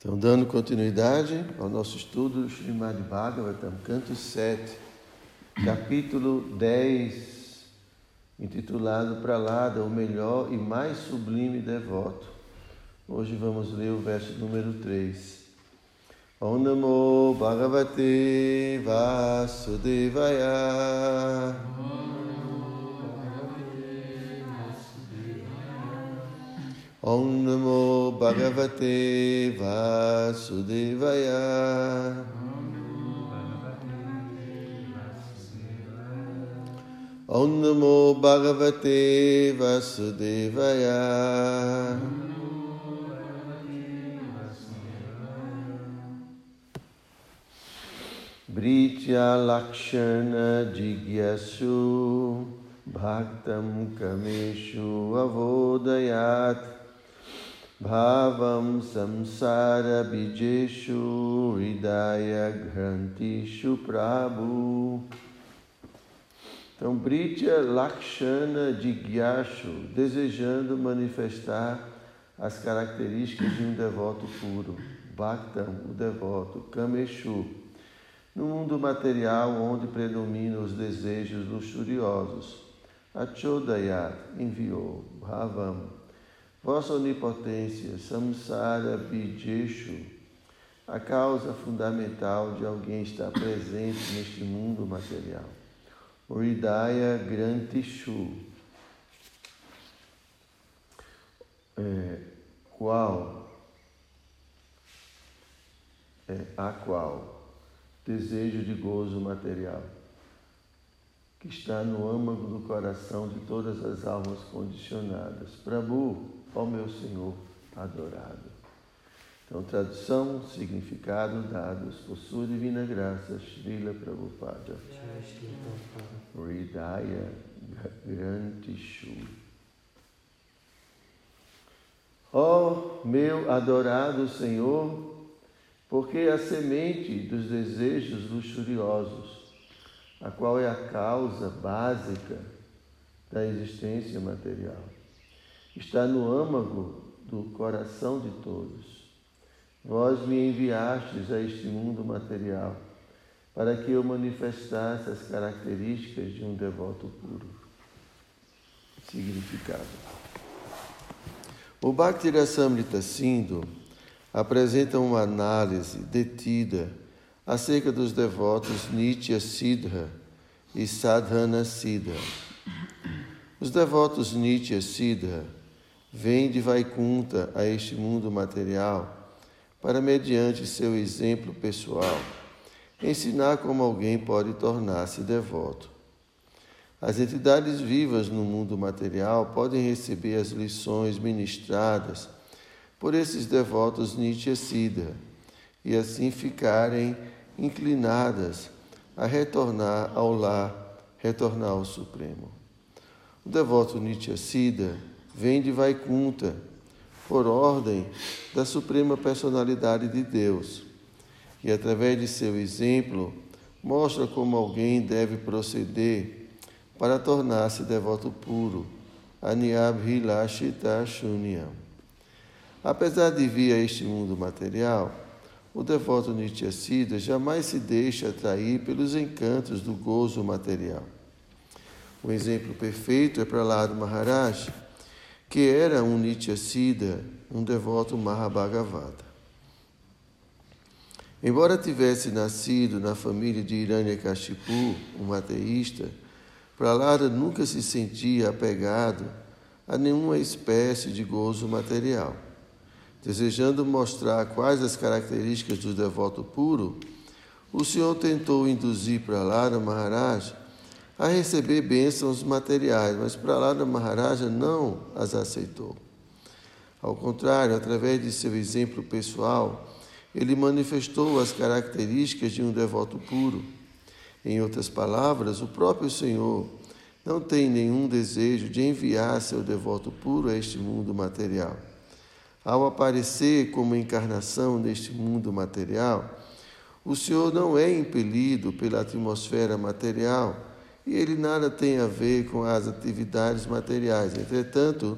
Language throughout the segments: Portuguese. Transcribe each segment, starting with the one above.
Então, dando continuidade ao nosso estudo do Srimad Bhagavatam, canto 7, capítulo 10, intitulado Pralada, o melhor e mais sublime devoto. Hoje vamos ler o verso número 3. Om Namo Bhagavate Vasudevaya. Om Namo Bhagavate Vasudevaya. Om Namo Bhagavate Vasudevaya. Britya Lakshana Jigyasu Bhaktam Kameshu Avodayat Bhavam Samsara Bijeshu Hridaya Grantishu Prabhu Então, Britya Lakshana Jigyashu, desejando manifestar as características de um devoto puro. Bhaktam, o devoto. Kameshu, no mundo material onde predominam os desejos luxuriosos. Achodayat enviou, Bhavam, vossa onipotência, Samsara Bijeshu, a causa fundamental de alguém estar presente neste mundo material. Uridaya Grantishu, é, qual, é, a qual desejo de gozo material, que está no âmago do coração de todas as almas condicionadas. Prabhu, ó meu Senhor adorado. Então, tradução, significado dados por sua divina graça, Srila Prabhupada. Ridaya Grantishu. Ó meu adorado Senhor, porque a semente dos desejos luxuriosos, a qual é a causa básica da existência material, está no âmago do coração de todos. Vós me enviastes a este mundo material para que eu manifestasse as características de um devoto puro. Significado. O Bhakti Rasamrita Sindhu apresenta uma análise detida acerca dos devotos Nitya Siddha e Sadhana Siddha. Os devotos Nitya Siddha vêm de Vaikunta a este mundo material para, mediante seu exemplo pessoal, ensinar como alguém pode tornar-se devoto. As entidades vivas no mundo material podem receber as lições ministradas por esses devotos Siddha e assim ficarem inclinadas a retornar ao lar, retornar ao Supremo. O devoto Siddha vem de Vaikunta, por ordem da Suprema Personalidade de Deus, e através de seu exemplo mostra como alguém deve proceder para tornar-se devoto puro, Shunyam. Apesar de vir a este mundo material, o devoto Nityasiddha jamais se deixa atrair pelos encantos do gozo material. Um exemplo perfeito é Prahlada Maharaj, que era um Nityasiddha, um devoto Mahabhagavata. Embora tivesse nascido na família de Hiranyakashipu, um ateísta, Prahlada nunca se sentia apegado a nenhuma espécie de gozo material. Desejando mostrar quais as características do devoto puro, o Senhor tentou induzir Prahlada Maharaj a receber bênçãos materiais, mas Prahlada Maharaj não as aceitou. Ao contrário, através de seu exemplo pessoal, ele manifestou as características de um devoto puro. Em outras palavras, o próprio Senhor não tem nenhum desejo de enviar seu devoto puro a este mundo material. Ao aparecer como encarnação neste mundo material, o Senhor não é impelido pela atmosfera material e ele nada tem a ver com as atividades materiais. Entretanto,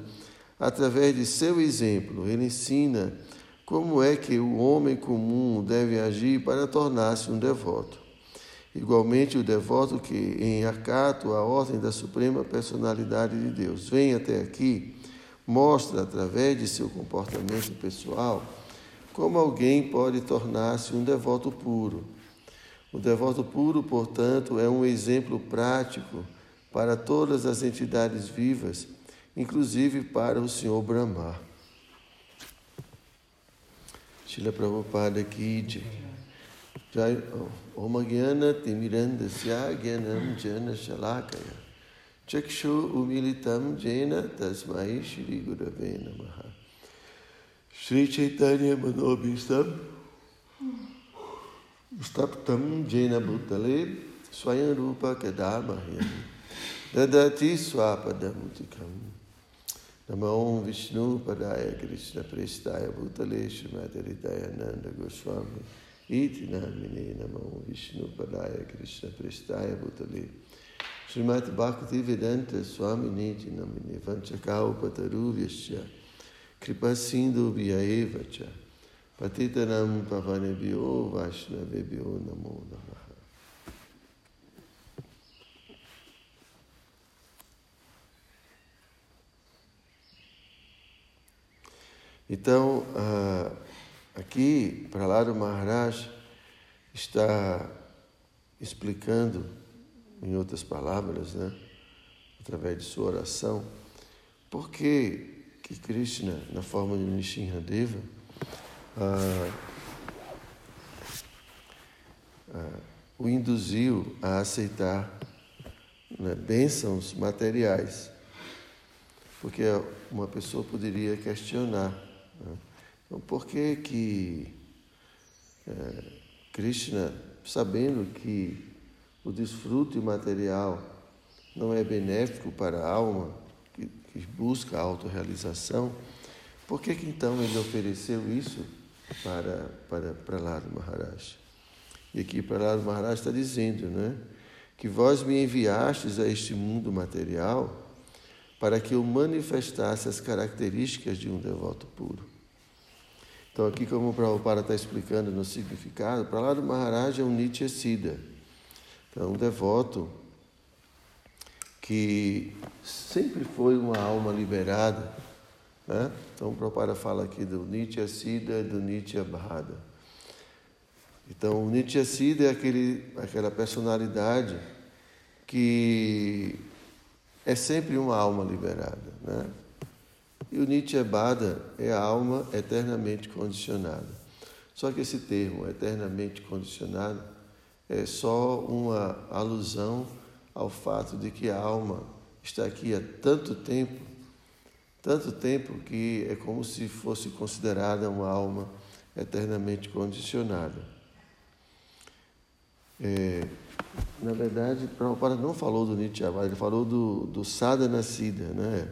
através de seu exemplo, ele ensina como é que o homem comum deve agir para tornar-se um devoto. Igualmente, o devoto que, em acato à ordem da suprema personalidade de Deus, vem até aqui, mostra através de seu comportamento pessoal como alguém pode tornar-se um devoto puro. O devoto puro, portanto, é um exemplo prático para todas as entidades vivas, inclusive para o Senhor Brahma. Shila Prabhupada ki jai. Om Gyana Timirandasya Gyanam Jana Shalakaya Chakshu Umilitam Jena Tasmai Shri Gurave Namaha Shri Chaitanya Manobhistam Staptam Jena Bhutale Swayam Rupa Kadamahyam Dadati Swapadamukam Namo Vishnu Padaya Krishna Prestaya Bhutale Srimati Dayananda Goswami Iti Namine Namo Vishnu Padaya Krishna Prestaya Bhutale. Srimati Bhakti Vedanta Swami Niti Namine Vanchakau Pataru Vyasya Kripa Sindhu Vyaeva Cha Patitanam Pavanebhyo Vaishnavebhyo Namo Namaha. Então, uh, aqui, para lá do Maharaj está explicando, em outras palavras, né, através de sua oração, por que, que Krishna, na forma de Nishinradeva, uh, uh, o induziu a aceitar né, bênçãos materiais. Porque uma pessoa poderia questionar né? Então, por que que é, Krishna, sabendo que o desfrute material não é benéfico para a alma que, que busca a autorrealização, por que que então ele ofereceu isso para, para Prahlada Maharaj? E aqui Prahlada Maharaj está dizendo, né? Que vós me enviastes a este mundo material para que eu manifestasse as características de um devoto puro. Então, aqui, como o Prabhupada está explicando no significado, para lá do Maharaj é um Nitya Siddha. Então, um devoto que sempre foi uma alma liberada. Né? Então, o Prabhupada fala aqui do Nitya Siddha e do Nitya Bhada. Então, o Nitya Siddha é aquele, aquela personalidade que é sempre uma alma liberada. Né? E o Nityabada é a alma eternamente condicionada. Só que esse termo, eternamente condicionado, é só uma alusão ao fato de que a alma está aqui há tanto tempo, tanto tempo que é como se fosse considerada uma alma eternamente condicionada. É, na verdade, Prabhupada não falou do Nityabada, ele falou do, do Sadhana Siddha, né?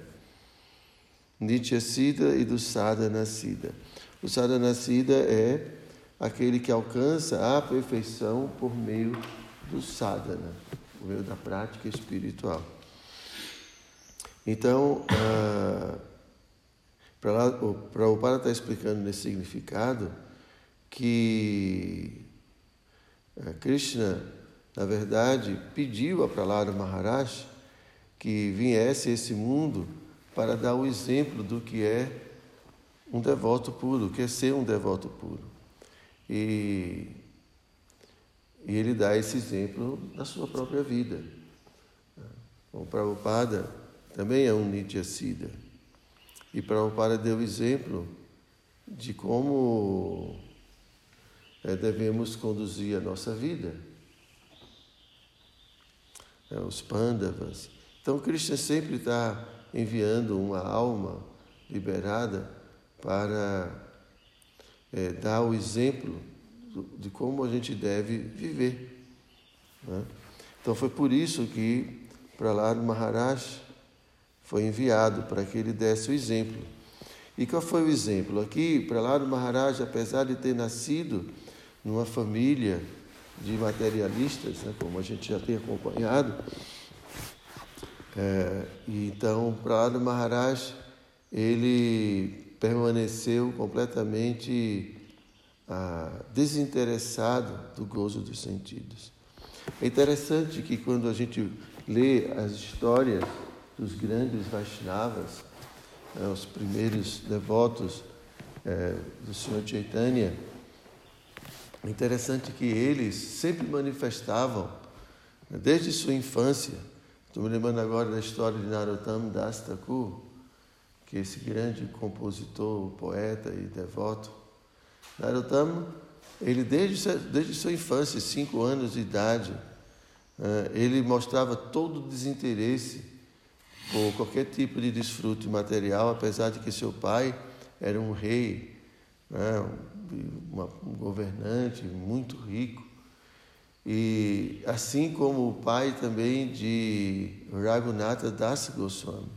Nitya Siddha e do Sadhana Siddha. O Sadhana Siddha é aquele que alcança a perfeição por meio do sadhana, por meio da prática espiritual. Então, ah, o Prabhupada está explicando nesse significado que ah, Krishna, na verdade, pediu a Prahlada Maharaj que viesse a esse mundo para dar o exemplo do que é um devoto puro, o que é ser um devoto puro. E, e ele dá esse exemplo na sua própria vida. O Prabhupada também é um Nitya Siddha. E Prabhupada deu exemplo de como é, devemos conduzir a nossa vida. É, os Pandavas. Então, Krishna sempre está enviando uma alma liberada para é, dar o exemplo de como a gente deve viver. Né? Então foi por isso que Prahlad Maharaj foi enviado para que ele desse o exemplo. E qual foi o exemplo? Aqui, Prahlad Maharaj, apesar de ter nascido numa família de materialistas, né, como a gente já tem acompanhado, é, então, Prahlada Maharaj, ele permaneceu completamente ah, desinteressado do gozo dos sentidos. É interessante que quando a gente lê as histórias dos grandes Vaishnavas, né, os primeiros devotos é, do Senhor Chaitanya, interessante que eles sempre manifestavam, né, desde sua infância, estou me lembrando agora da história de Narottam Das Thakur, que é esse grande compositor, poeta e devoto, Narottam, ele desde, desde sua infância, cinco anos de idade, né, ele mostrava todo o desinteresse por qualquer tipo de desfrute material, apesar de que seu pai era um rei, né, um governante muito rico. E assim como o pai também de Raghunatha Das Goswami.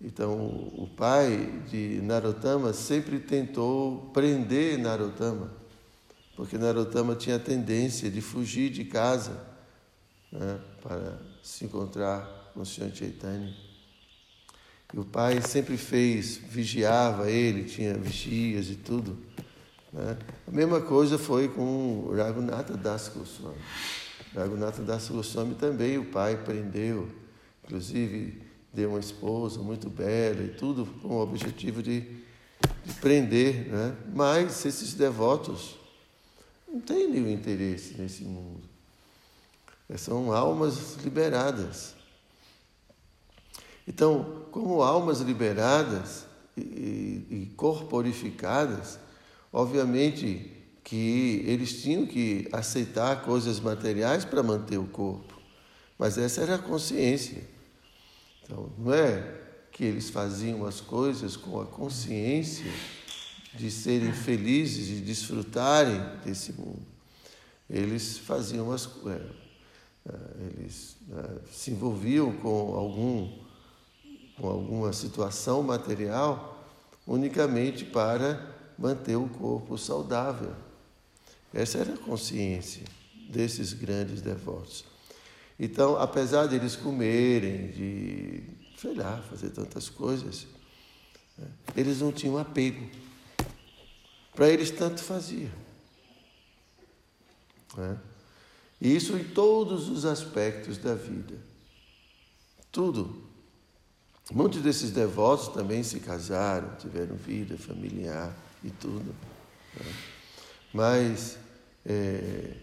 Então, o pai de Narottama sempre tentou prender Narottama, porque Narottama tinha a tendência de fugir de casa né, para se encontrar com o Senhor Chaitanya. E o pai sempre fez, vigiava ele, tinha vigias e tudo. Né? A mesma coisa foi com Raghunatha Das Goswami. Raghunatha Das Goswami também o pai prendeu, inclusive deu uma esposa muito bela e tudo com o objetivo de, de prender. Né? Mas esses devotos não têm nenhum interesse nesse mundo. São almas liberadas. Então, como almas liberadas e, e corporificadas, obviamente que eles tinham que aceitar coisas materiais para manter o corpo. Mas essa era a consciência. Então, não é que eles faziam as coisas com a consciência de serem felizes, de desfrutarem desse mundo. Eles faziam as é, é, eles é, se envolviam com algum com alguma situação material unicamente para manter o corpo saudável. Essa era a consciência desses grandes devotos. Então, apesar de eles comerem, de, sei lá, fazer tantas coisas, né, eles não tinham apego. Para eles, tanto fazia. Né? E isso em todos os aspectos da vida. Tudo. Muitos desses devotos também se casaram, tiveram vida familiar e tudo. Né? Mas, é,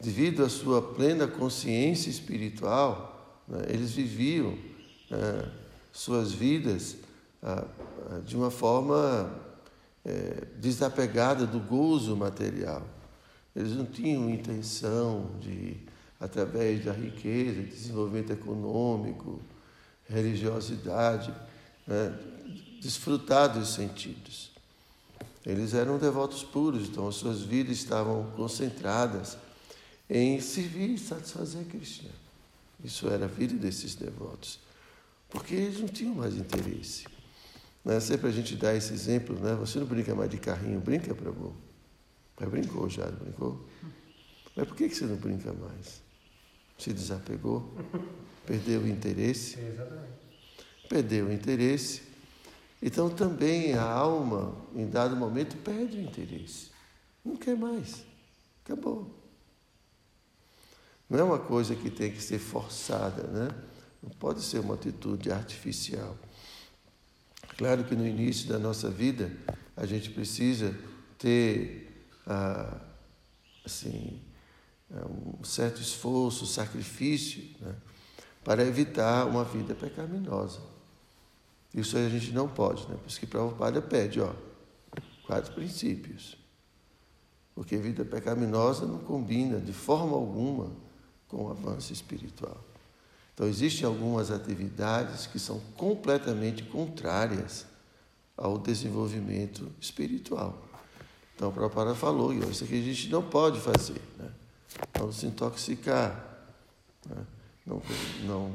devido à sua plena consciência espiritual, né, eles viviam né, suas vidas ah, de uma forma é, desapegada do gozo material. Eles não tinham intenção de, através da riqueza, desenvolvimento econômico, religiosidade, né, desfrutar dos sentidos. Eles eram devotos puros, então as suas vidas estavam concentradas em servir e satisfazer Krishna. Isso era a vida desses devotos, porque eles não tinham mais interesse. Né? Sempre a gente dá esse exemplo, né? você não brinca mais de carrinho, brinca, Prabhu. Mas brincou já, brincou? Mas por que você não brinca mais? Se desapegou? Perdeu o interesse? Exatamente. Perdeu o interesse. Então também a alma, em dado momento, perde o interesse. Não quer mais. Acabou. Não é uma coisa que tem que ser forçada, né? Não pode ser uma atitude artificial. Claro que no início da nossa vida a gente precisa ter ah, assim um certo esforço, sacrifício, né? para evitar uma vida pecaminosa. Isso a gente não pode, né? Por isso que Prabhupada pede, ó, quatro princípios. Porque vida pecaminosa não combina de forma alguma com o avanço espiritual. Então, existem algumas atividades que são completamente contrárias ao desenvolvimento espiritual. Então, o Prabhupada falou, isso aqui a gente não pode fazer. Né? Não se intoxicar. Né? não, não,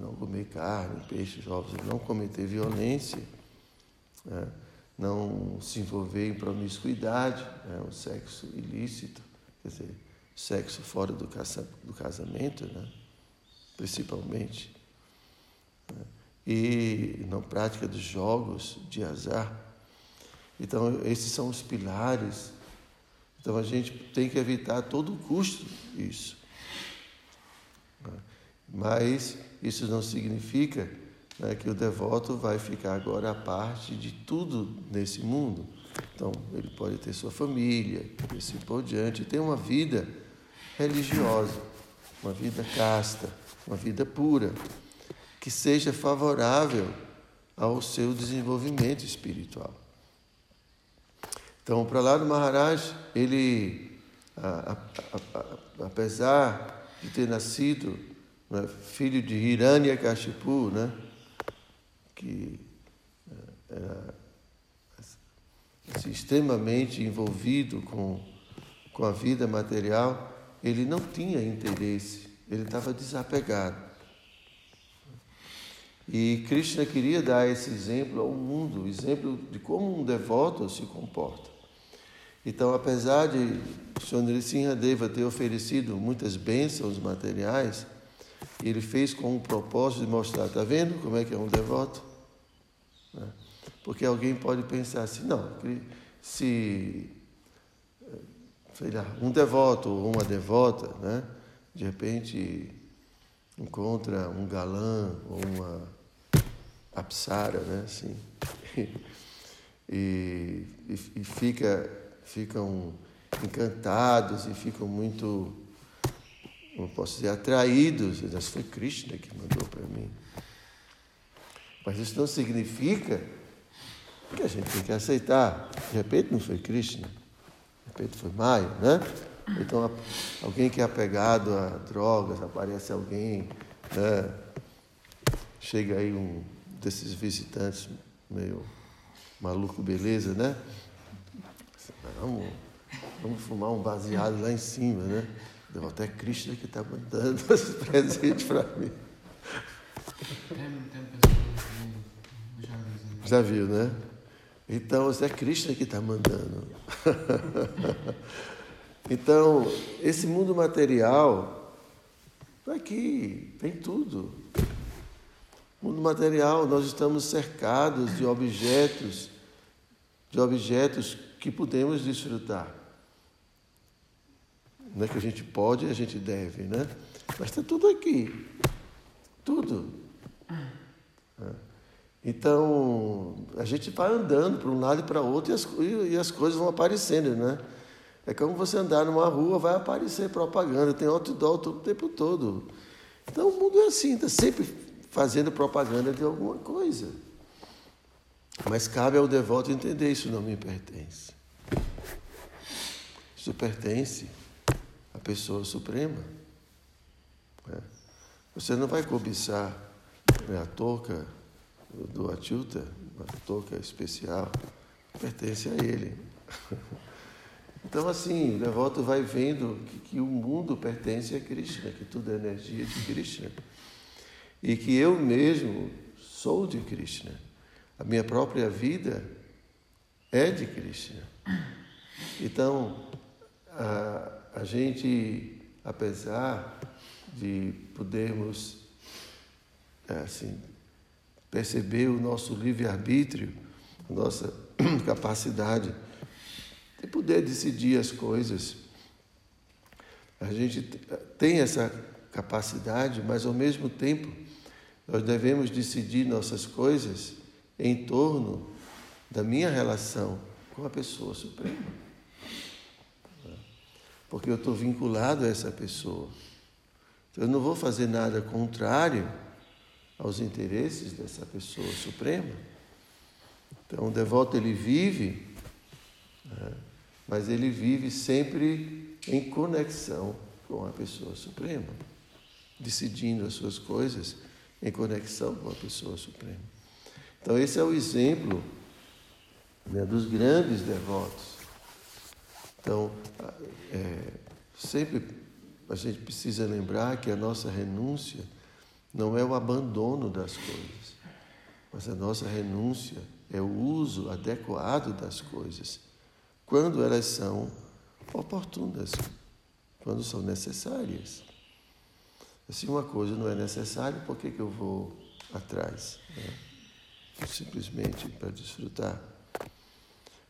não comer carne, peixes, ovos, não cometer violência, né? não se envolver em promiscuidade, né? o sexo ilícito, quer dizer, sexo fora do, do casamento, né? principalmente. Né? e não prática dos jogos de azar. Então, esses são os pilares. Então, a gente tem que evitar a todo custo isso. Mas isso não significa né, que o devoto vai ficar agora à parte de tudo nesse mundo. Então, ele pode ter sua família, e assim por diante, ter uma vida religiosa, uma vida casta, uma vida pura, que seja favorável ao seu desenvolvimento espiritual. Então, para lá do Maharaj, ele, a, a, a, apesar de ter nascido né, filho de Hiranyakashipu, né, que é, era assim, extremamente envolvido com, com a vida material, ele não tinha interesse, ele estava desapegado. E Krishna queria dar esse exemplo ao mundo, exemplo de como um devoto se comporta. Então, apesar de Sri Deva ter oferecido muitas bênçãos materiais, ele fez com o propósito de mostrar, está vendo como é que é um devoto? Né? Porque alguém pode pensar assim, não, se, sei lá, um devoto ou uma devota, né, de repente encontra um galã ou uma apsara, né, assim, e, e, e fica, ficam encantados e ficam muito como posso dizer, atraídos. Isso foi Krishna que mandou para mim. Mas isso não significa que a gente tem que aceitar. De repente não foi Krishna, de repente foi Maya, né? Então alguém que é apegado a drogas, aparece alguém, né? chega aí um desses visitantes meio maluco, beleza, né? Vamos, vamos fumar um baseado lá em cima, né? Deu até Krishna que está mandando esse presente para mim. Já viu, né? Então, é Krishna que está mandando. então, esse mundo material, aqui tem tudo. Mundo material, nós estamos cercados de objetos, de objetos que podemos desfrutar. Não é que a gente pode a gente deve, né? Mas está tudo aqui. Tudo. É. Então, a gente vai andando para um lado e para outro e as, e as coisas vão aparecendo, né? É como você andar numa rua, vai aparecer propaganda, tem outdoor o tempo todo. Então o mundo é assim, está sempre fazendo propaganda de alguma coisa. Mas cabe ao devoto entender isso não me pertence. Isso pertence a pessoa suprema. Né? Você não vai cobiçar né, a touca do Achuta, a touca especial, pertence a ele. Então, assim, o devoto vai vendo que, que, o mundo pertence a Krishna, que tudo é energia de Krishna. E que eu mesmo sou de Krishna. A minha própria vida é de Krishna. Então, a, a gente, apesar de podermos assim, perceber o nosso livre-arbítrio, a nossa capacidade de poder decidir as coisas, a gente tem essa capacidade, mas ao mesmo tempo nós devemos decidir nossas coisas em torno da minha relação com a pessoa suprema porque eu estou vinculado a essa pessoa. Então, eu não vou fazer nada contrário aos interesses dessa pessoa suprema. Então, o devoto ele vive, né, mas ele vive sempre em conexão com a pessoa suprema, decidindo as suas coisas em conexão com a pessoa suprema. Então, esse é o exemplo né, dos grandes devotos. Então, é, sempre a gente precisa lembrar que a nossa renúncia não é o abandono das coisas, mas a nossa renúncia é o uso adequado das coisas, quando elas são oportunas, quando são necessárias. Se uma coisa não é necessária, por que, que eu vou atrás, né? simplesmente para desfrutar.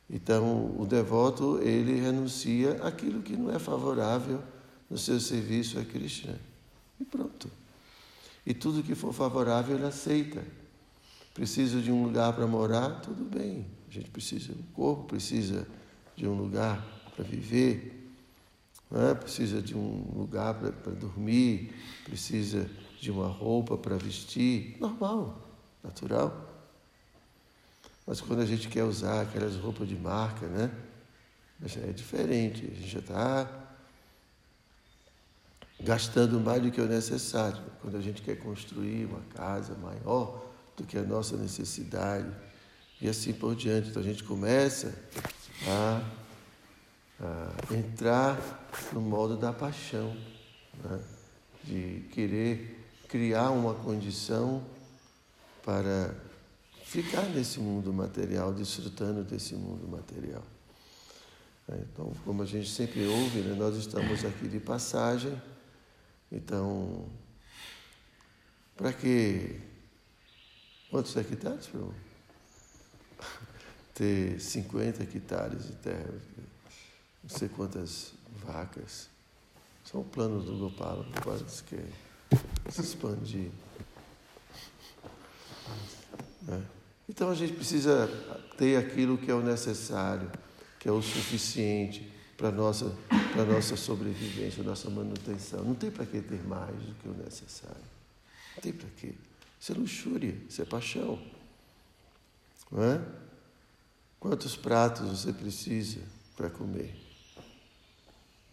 Então, o devoto, ele renuncia aquilo que não é favorável no seu serviço a Krishna. E pronto. E tudo que for favorável, ele aceita. Precisa de um lugar para morar? Tudo bem. A gente precisa, o corpo precisa de um lugar para viver, é? precisa de um lugar para dormir, precisa de uma roupa para vestir. Normal, natural. Mas quando a gente quer usar aquelas roupas de marca, né? É diferente. A gente já está gastando mais do que o necessário. Quando a gente quer construir uma casa maior do que a nossa necessidade e assim por diante. Então a gente começa a, a entrar no modo da paixão, né? de querer criar uma condição para ficar nesse mundo material, desfrutando desse mundo material. É, então, como a gente sempre ouve, né, nós estamos aqui de passagem, então, para que. Quantos hectares, meu? Ter 50 hectares de terra, não sei quantas vacas. São planos do Gopala, quase que se expandir. Né? Então a gente precisa ter aquilo que é o necessário, que é o suficiente para a nossa, nossa sobrevivência, nossa manutenção. Não tem para que ter mais do que o necessário. Não tem para quê. Isso é luxúria, isso é paixão. Não é? Quantos pratos você precisa para comer?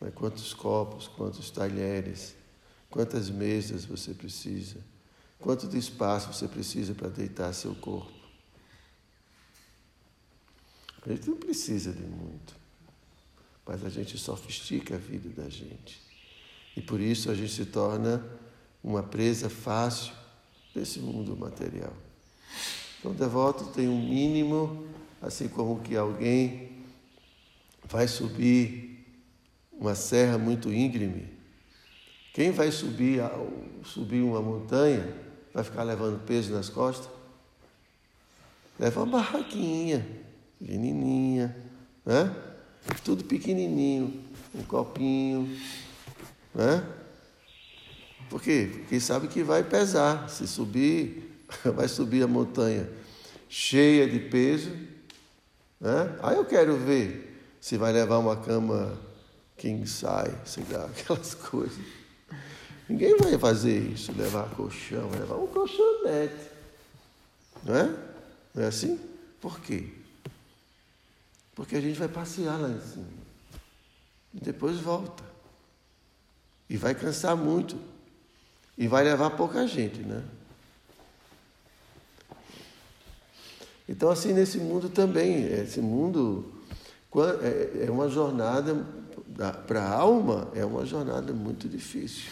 É? Quantos copos, quantos talheres, quantas mesas você precisa? Quanto de espaço você precisa para deitar seu corpo? A gente não precisa de muito, mas a gente sofistica a vida da gente. E por isso a gente se torna uma presa fácil desse mundo material. Então, o devoto tem um mínimo, assim como que alguém vai subir uma serra muito íngreme. Quem vai subir, subir uma montanha vai ficar levando peso nas costas? Leva uma barraquinha pequenininha, né? Tudo pequenininho, um copinho, né? Por quê? Porque sabe que vai pesar. Se subir, vai subir a montanha cheia de peso, né? Aí eu quero ver se vai levar uma cama king size, sei lá, aquelas coisas. Ninguém vai fazer isso, levar colchão, levar um colchonete. Não é? Não é assim? Por quê? Porque a gente vai passear lá em cima. E depois volta. E vai cansar muito. E vai levar pouca gente, né? Então, assim, nesse mundo também, esse mundo é, é uma jornada, para a alma, é uma jornada muito difícil.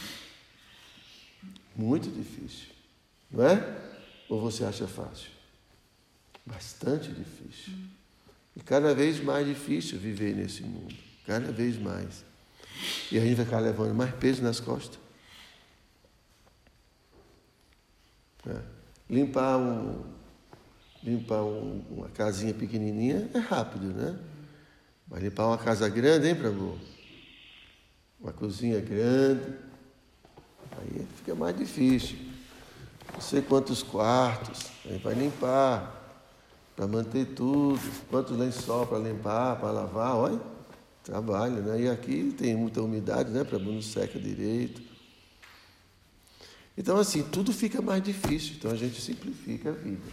Muito difícil. Não é? Ou você acha fácil? Bastante difícil. E cada vez mais difícil viver nesse mundo. Cada vez mais. E a gente vai ficar levando mais peso nas costas. É. Limpar, um, limpar um, uma casinha pequenininha é rápido, né? Mas limpar uma casa grande, hein, Prabhu? Uma cozinha grande, aí fica mais difícil. Não sei quantos quartos, aí vai limpar para manter tudo, quantos lençol para limpar, para lavar, olha, trabalho, né? E aqui tem muita umidade, né? Para não seca direito. Então, assim, tudo fica mais difícil, então a gente simplifica a vida.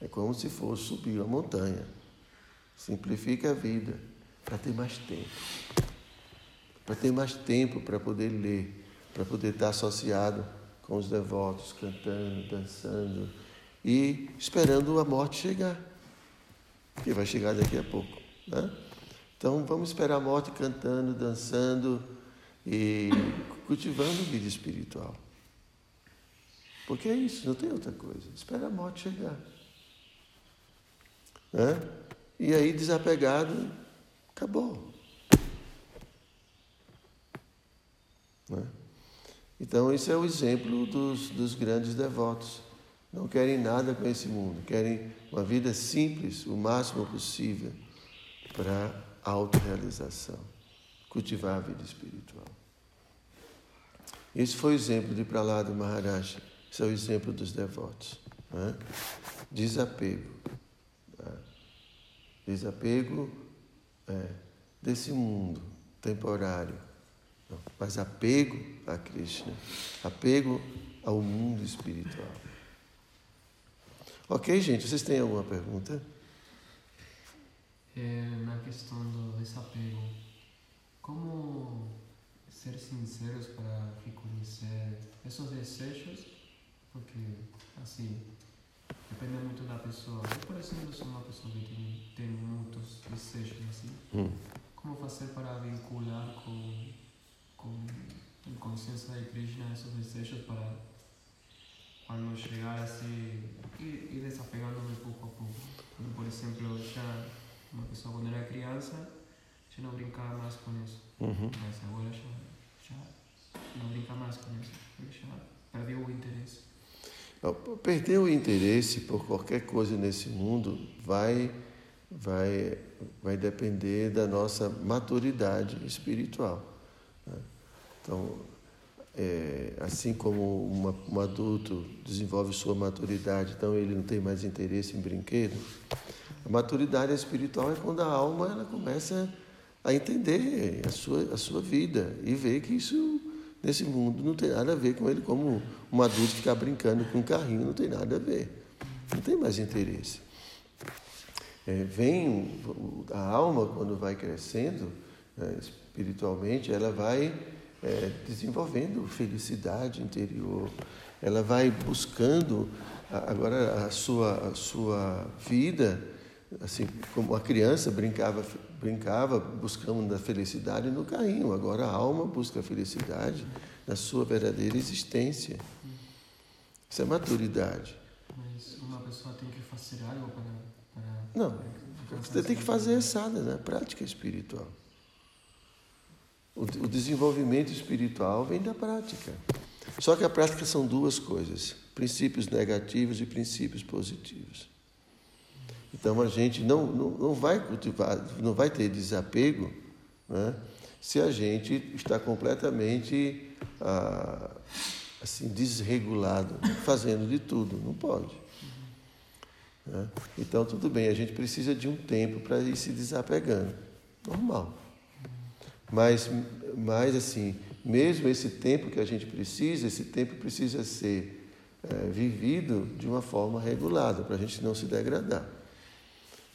É como se fosse subir uma montanha. Simplifica a vida para ter mais tempo. Para ter mais tempo para poder ler, para poder estar associado com os devotos, cantando, dançando, e esperando a morte chegar, que vai chegar daqui a pouco. Né? Então vamos esperar a morte cantando, dançando e cultivando vida espiritual. Porque é isso, não tem outra coisa. Espera a morte chegar. Né? E aí, desapegado, acabou. Né? Então, esse é o exemplo dos, dos grandes devotos não querem nada com esse mundo, querem uma vida simples, o máximo possível, para autorrealização, cultivar a vida espiritual. Esse foi o exemplo de Prahlada Maharaj, esse é o exemplo dos devotos. Né? Desapego. Né? Desapego é, desse mundo temporário, mas apego a Krishna, apego ao mundo espiritual. Ok, gente? Vocês têm alguma pergunta? É, na questão do desapego, como ser sinceros para reconhecer esses desejos? Porque, assim, depende muito da pessoa. Eu, por exemplo, sou uma pessoa que tem, tem muitos desejos, assim. Hum. Como fazer para vincular com, com a consciência de Krishna esses desejos para quando chegar assim ir, ir desapegando-me pouco a pouco. Como, por exemplo, já uma pessoa quando era criança já não brincava mais com isso. Uhum. Mas agora já, não brinca mais com isso. Já perdeu o interesse. Perder o interesse por qualquer coisa nesse mundo vai, vai, vai depender da nossa maturidade espiritual. Então, é, assim como uma, um adulto desenvolve sua maturidade, então ele não tem mais interesse em brinquedo, a maturidade espiritual é quando a alma ela começa a entender a sua, a sua vida e ver que isso nesse mundo não tem nada a ver com ele como um adulto ficar brincando com um carrinho, não tem nada a ver. Não tem mais interesse. É, vem a alma quando vai crescendo né, espiritualmente, ela vai é, desenvolvendo felicidade interior, ela vai buscando agora a sua, a sua vida, assim como a criança brincava, brincava buscando a felicidade no carrinho, agora a alma busca a felicidade na sua verdadeira existência. Isso é maturidade. Mas uma pessoa tem que fazer algo para. para Não, você tem que fazer essa né? prática espiritual. O, desenvolvimento espiritual vem da prática. Só que a prática são duas coisas: princípios negativos e princípios positivos. Então a gente não, não, não vai cultivar, não vai ter desapego né, se a gente está completamente ah, assim desregulado, fazendo de tudo. Não pode. Né? Então tudo bem, a gente precisa de um tempo para ir se desapegando. Normal. Mas, mas assim, mesmo esse tempo que a gente precisa, esse tempo precisa ser é, vivido de uma forma regulada, para a gente não se degradar.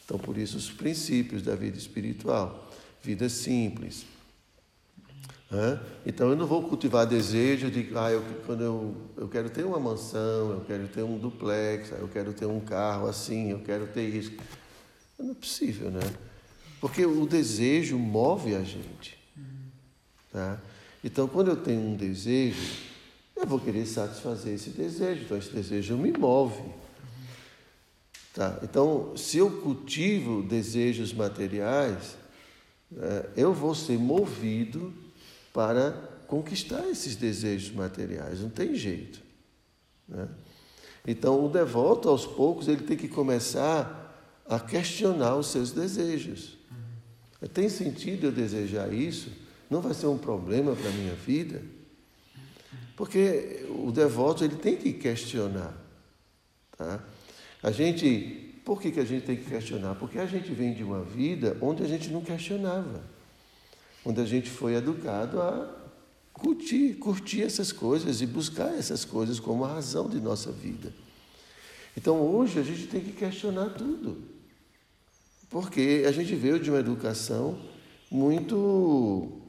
Então, por isso, os princípios da vida espiritual. Vida simples. Então, eu não vou cultivar desejo de, ah, eu, quando eu, eu quero ter uma mansão, eu quero ter um duplex, eu quero ter um carro assim, eu quero ter isso. Não é possível, né? Porque o desejo move a gente. Tá? Então, quando eu tenho um desejo, eu vou querer satisfazer esse desejo. Então, esse desejo me move. Tá? Então, se eu cultivo desejos materiais, né, eu vou ser movido para conquistar esses desejos materiais. Não tem jeito. Né? Então, o devoto, aos poucos, ele tem que começar a questionar os seus desejos. Tem sentido eu desejar isso? Não vai ser um problema para a minha vida? Porque o devoto ele tem que questionar. Tá? A gente, por que, que a gente tem que questionar? Porque a gente vem de uma vida onde a gente não questionava, onde a gente foi educado a curtir, curtir essas coisas e buscar essas coisas como a razão de nossa vida. Então hoje a gente tem que questionar tudo, porque a gente veio de uma educação muito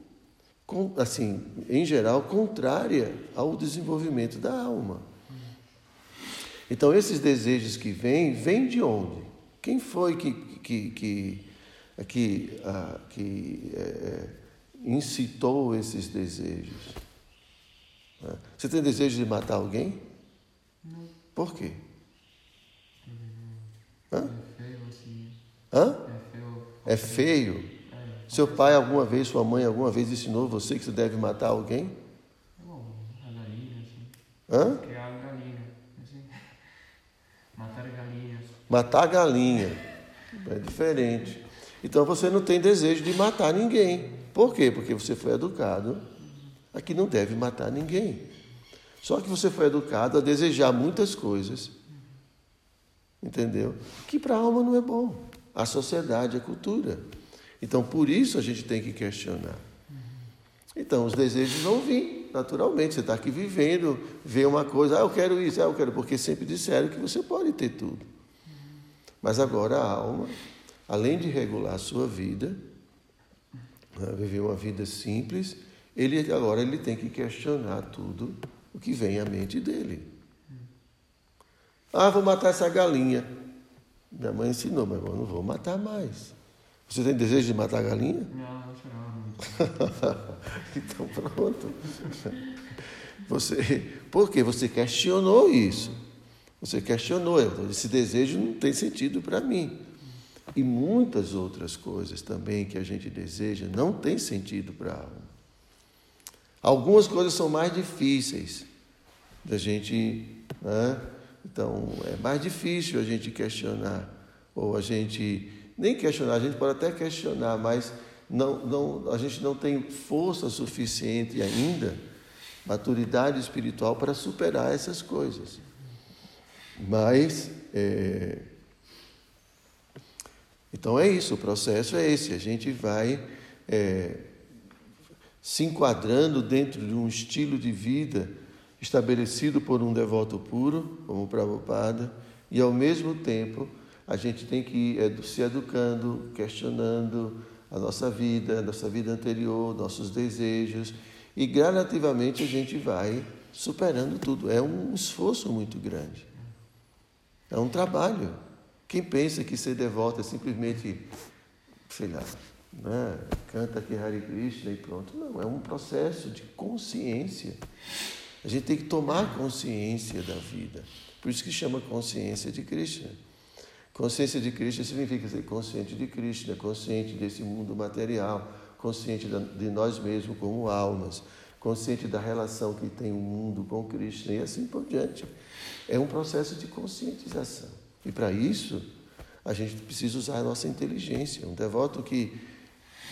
assim, em geral, contrária ao desenvolvimento da alma. Então, esses desejos que vêm, vêm de onde? Quem foi que, que, que, que, ah, que é, incitou esses desejos? Ah, você tem desejo de matar alguém? Não. Por quê? Hã? É feio, assim. Hã? É feio. É feio? Seu pai alguma vez, sua mãe alguma vez ensinou você que você deve matar alguém? Bom, a galinha, assim. Hã? A galinha, assim. matar a galinha. É diferente. Então você não tem desejo de matar ninguém. Por quê? Porque você foi educado a que não deve matar ninguém. Só que você foi educado a desejar muitas coisas, entendeu? Que para a alma não é bom. A sociedade, a cultura. Então por isso a gente tem que questionar. Então os desejos vão vir naturalmente. Você está aqui vivendo, vê uma coisa, ah, eu quero isso, ah, eu quero, porque sempre disseram que você pode ter tudo. Mas agora a alma, além de regular a sua vida, né, viver uma vida simples, ele agora ele tem que questionar tudo o que vem à mente dele. Ah, vou matar essa galinha. Minha mãe ensinou, mas eu não vou matar mais. Você tem desejo de matar a galinha? Não, não, então pronto. Você, por quê? Você questionou isso. Você questionou. Esse desejo não tem sentido para mim. E muitas outras coisas também que a gente deseja não tem sentido para a alma. Algumas coisas são mais difíceis da gente. Né? Então, é mais difícil a gente questionar, ou a gente. Nem questionar, a gente pode até questionar, mas não, não, a gente não tem força suficiente ainda, maturidade espiritual para superar essas coisas. Mas. É, então é isso, o processo é esse, a gente vai é, se enquadrando dentro de um estilo de vida estabelecido por um devoto puro, como o Prabhupada, e ao mesmo tempo a gente tem que ir se educando, questionando a nossa vida, a nossa vida anterior, nossos desejos, e gradativamente a gente vai superando tudo. É um esforço muito grande. É um trabalho. Quem pensa que ser devoto é simplesmente, sei lá, né, canta aqui Hare Krishna e pronto. Não, é um processo de consciência. A gente tem que tomar consciência da vida. Por isso que chama consciência de Krishna. Consciência de Krishna significa ser consciente de Krishna, consciente desse mundo material, consciente de nós mesmos como almas, consciente da relação que tem o mundo com Krishna e assim por diante. É um processo de conscientização. E para isso, a gente precisa usar a nossa inteligência. Um devoto que,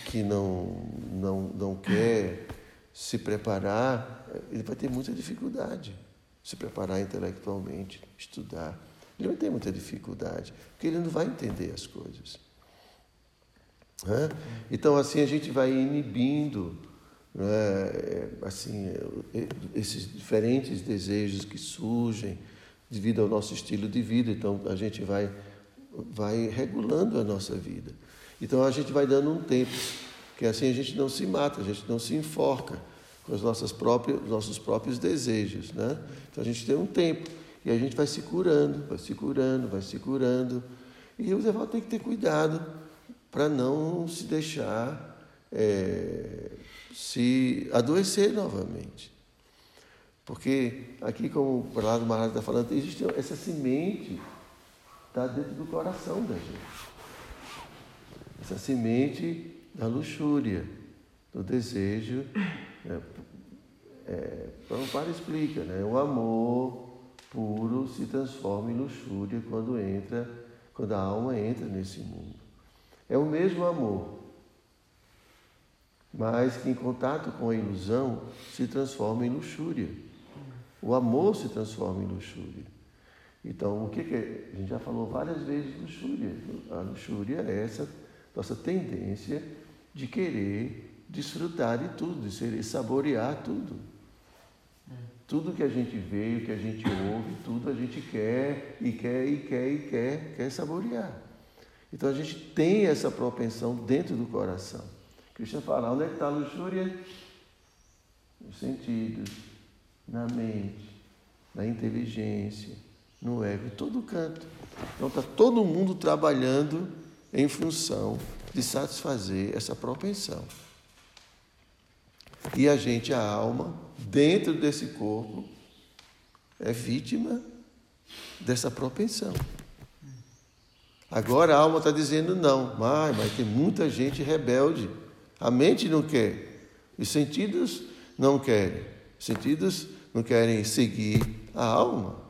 que não, não, não quer se preparar, ele vai ter muita dificuldade. Se preparar intelectualmente, estudar. Ele vai ter muita dificuldade, porque ele não vai entender as coisas. Então, assim, a gente vai inibindo né, assim, esses diferentes desejos que surgem devido ao nosso estilo de vida. Então a gente vai, vai regulando a nossa vida. Então a gente vai dando um tempo, que assim a gente não se mata, a gente não se enforca com os nossos próprios, nossos próprios desejos. Né? Então a gente tem um tempo e a gente vai se curando, vai se curando, vai se curando. E o devoto tem que ter cuidado para não se deixar é, se adoecer novamente. Porque aqui, como o Pralado Maharaj está falando, existe essa semente está dentro do coração da gente. Essa semente da luxúria, do desejo. Né? É, Prabhupada explica, né? o amor puro se transforma em luxúria quando entra, quando a alma entra nesse mundo. É o mesmo amor, mas que em contato com a ilusão se transforma em luxúria. O amor se transforma em luxúria. Então, o que, que é? A gente já falou várias vezes luxúria. A luxúria é essa nossa tendência de querer desfrutar de tudo, de saborear tudo. Tudo que a gente vê, o que a gente ouve, tudo a gente quer e quer e quer e quer, quer saborear. Então a gente tem essa propensão dentro do coração. Cristo fala, onde é que está a luxúria? Nos sentidos, na mente, na inteligência, no ego, em todo canto. Então está todo mundo trabalhando em função de satisfazer essa propensão. E a gente, a alma, dentro desse corpo, é vítima dessa propensão. Agora a alma está dizendo não, mas, mas tem muita gente rebelde. A mente não quer, os sentidos não querem. Os sentidos não querem seguir a alma.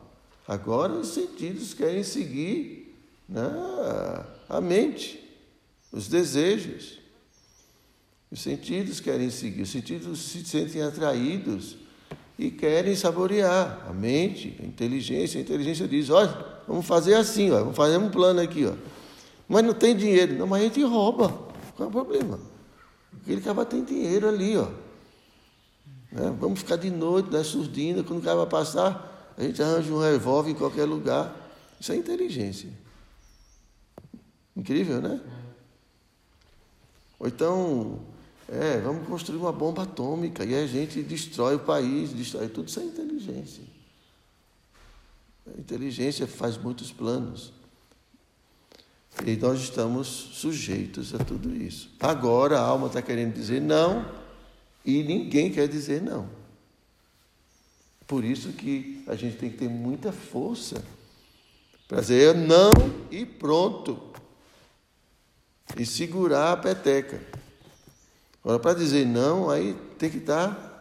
Agora os sentidos querem seguir Não, a mente, os desejos. Os sentidos querem seguir, os sentidos se sentem atraídos e querem saborear. A mente, a inteligência, a inteligência diz: olha, vamos fazer assim, ó, vamos fazer um plano aqui. Ó. Mas não tem dinheiro. Não, mas a gente rouba. Qual é o problema? Aquele cara tem dinheiro ali, ó. Né? Vamos ficar de noite, na né, surdina, quando o cara vai passar, a gente arranja um revólver em qualquer lugar. Isso é inteligência. Incrível, né? Ou então, é, vamos construir uma bomba atômica e a gente destrói o país, destrói tudo. Isso é inteligência. A inteligência faz muitos planos. E nós estamos sujeitos a tudo isso. Agora a alma está querendo dizer não e ninguém quer dizer não. Por isso que a gente tem que ter muita força para dizer não e pronto. E segurar a peteca. Agora, para dizer não, aí tem que estar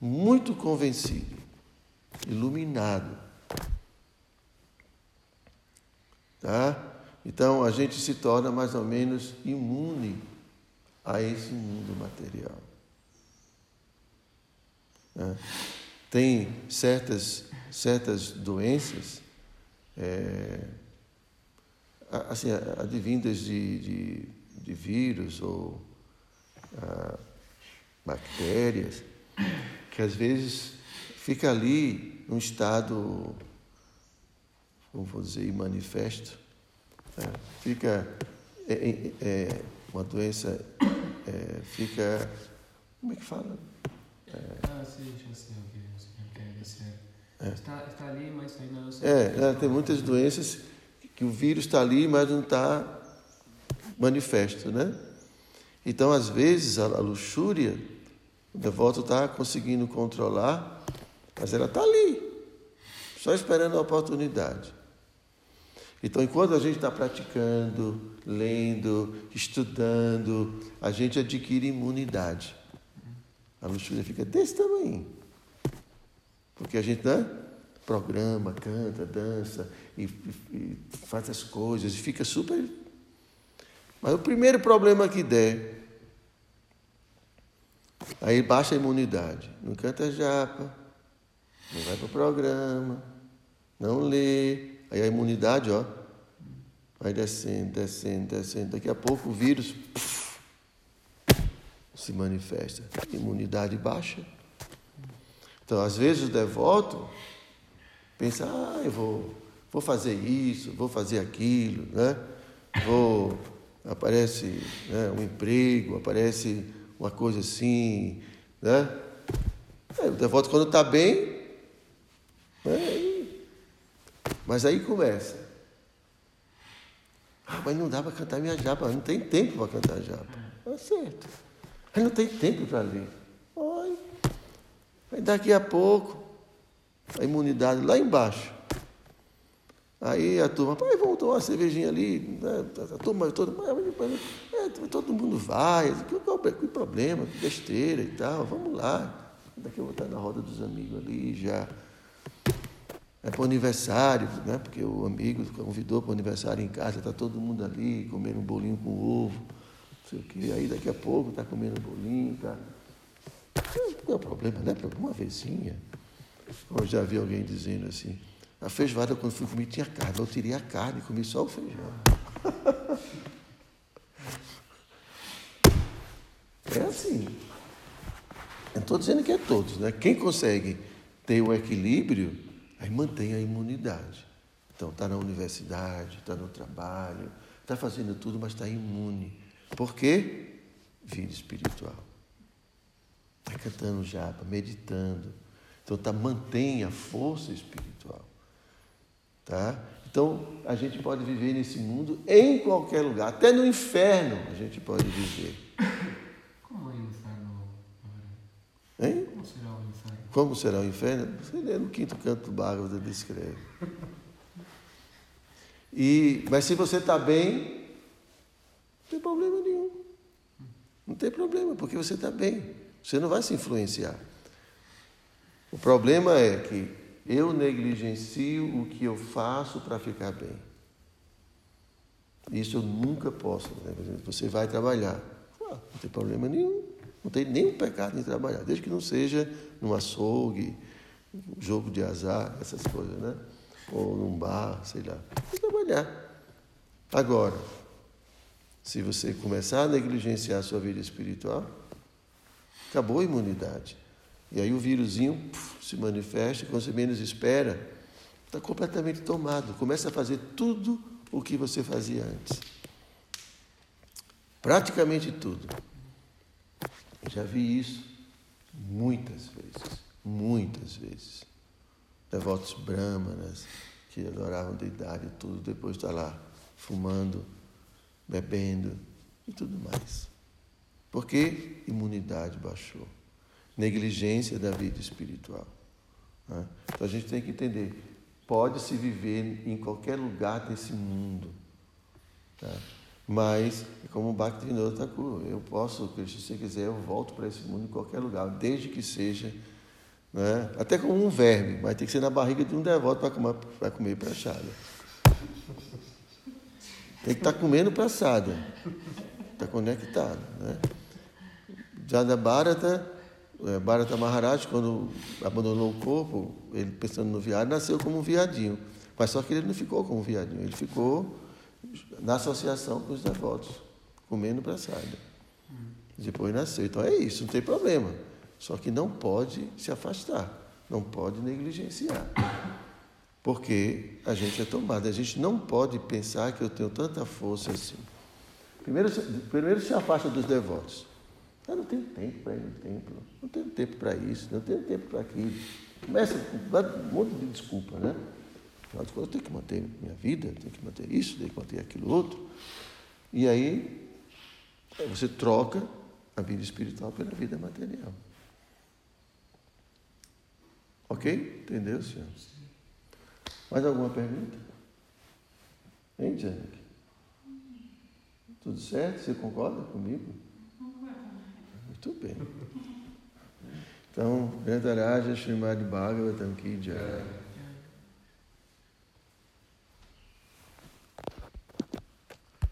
muito convencido, iluminado. Tá? Então a gente se torna mais ou menos imune a esse mundo material. Né? Tem certas, certas doenças, é, assim, advindas de, de, de vírus ou ah, bactérias, que às vezes fica ali num estado, como vou dizer, manifesto, é, fica é, é, é, uma doença, é, fica. Como é que fala? ah, sim, já sei o que quer dizer. Está, está ali, mas ainda não. É, tem muitas doenças que o vírus está ali, mas não está manifesto, né? Então, às vezes, a, luxúria, o devoto está conseguindo controlar, mas ela está ali, só esperando a oportunidade. Então, enquanto a gente está praticando, lendo, estudando, a gente adquire imunidade. A luxúria fica desse tamanho. Porque a gente né, programa, canta, dança e, e faz as coisas e fica super. Mas o primeiro problema que der, aí baixa a imunidade. Não canta japa, não vai para o programa, não lê, Aí a imunidade, ó, vai descendo, descendo, descendo. Daqui a pouco o vírus se manifesta. Imunidade baixa. Então, às vezes o devoto pensa, ah, eu vou, vou fazer isso, vou fazer aquilo, né? Vou, aparece né, um emprego, aparece uma coisa assim, né? É, o devoto quando está bem, né, mas aí começa. Ah, mas não dá para cantar minha japa, não tem tempo para cantar japa. É certo. Mas não tem tempo para ler. Oi. Aí daqui a pouco, a imunidade lá embaixo. Aí a turma, pai, tomar uma cervejinha ali. Né? A turma toda, é, todo mundo vai. Que, que problema, que besteira e tal. Vamos lá. Daqui eu vou estar na roda dos amigos ali já. É para o aniversário, né? porque o amigo convidou para o aniversário em casa, está todo mundo ali comendo um bolinho com ovo, não sei o quê. Aí daqui a pouco está comendo um bolinho, tá. Não é problema, né? Para uma vezinha. Eu já vi alguém dizendo assim, a feijoada quando fui comer tinha carne, eu tirei a carne e comi só o feijão. É assim. Eu estou dizendo que é todos, né? Quem consegue ter o equilíbrio Aí mantém a imunidade. Então, está na universidade, está no trabalho, está fazendo tudo, mas está imune. Por quê? Vida espiritual. Está cantando japa, meditando. Então, tá, mantém a força espiritual. Tá? Então, a gente pode viver nesse mundo em qualquer lugar, até no inferno a gente pode viver. Como é o inferno? Hein? Como será o inferno? Como será o inferno? Você lê no quinto canto do Bhagavad, ele descreve. E, mas se você está bem, não tem problema nenhum. Não tem problema, porque você está bem. Você não vai se influenciar. O problema é que eu negligencio o que eu faço para ficar bem. Isso eu nunca posso. Né? Você vai trabalhar. Não tem problema nenhum. Não tem nenhum pecado em trabalhar, desde que não seja num açougue, jogo de azar, essas coisas, né? Ou num bar, sei lá. Tem trabalhar. Agora, se você começar a negligenciar a sua vida espiritual, acabou a imunidade. E aí o vírusinho se manifesta, quando você menos espera, está completamente tomado. Começa a fazer tudo o que você fazia antes. Praticamente tudo. Já vi isso muitas vezes, muitas vezes. Devotos brahmanas que adoravam deidade e tudo, depois está lá fumando, bebendo e tudo mais. Porque imunidade baixou. Negligência da vida espiritual. Né? Então a gente tem que entender: pode-se viver em qualquer lugar desse mundo. Tá? Mas, como o Bhaktivinoda Thakur, eu posso, se você quiser, eu volto para esse mundo em qualquer lugar, desde que seja, né? até como um verme, mas tem que ser na barriga de um devoto para comer, comer prachada. Tem que estar tá comendo praçada. Está conectado. Né? Jada Bharata, é, Bharata Maharaj, quando abandonou o corpo, ele pensando no viado, nasceu como um viadinho. Mas só que ele não ficou como um viadinho, ele ficou na associação com os devotos, comendo praçada. Depois nasceu. Então é isso, não tem problema. Só que não pode se afastar, não pode negligenciar. Porque a gente é tomado. A gente não pode pensar que eu tenho tanta força assim. Primeiro, primeiro se afasta dos devotos. Eu não tenho tempo para ir no templo, não tenho tempo para isso, não tenho tempo para aquilo. Começa um monte de desculpa, né? Afinal de contas, eu tenho que manter minha vida, tenho que manter isso, tenho que manter aquilo outro. E aí, você troca a vida espiritual pela vida material. Ok? Entendeu, senhor? Mais alguma pergunta? Hein, Janek? Tudo certo? Você concorda comigo? Muito bem. Então, Grandaraja Srimad Bhagavatam Ki Jai.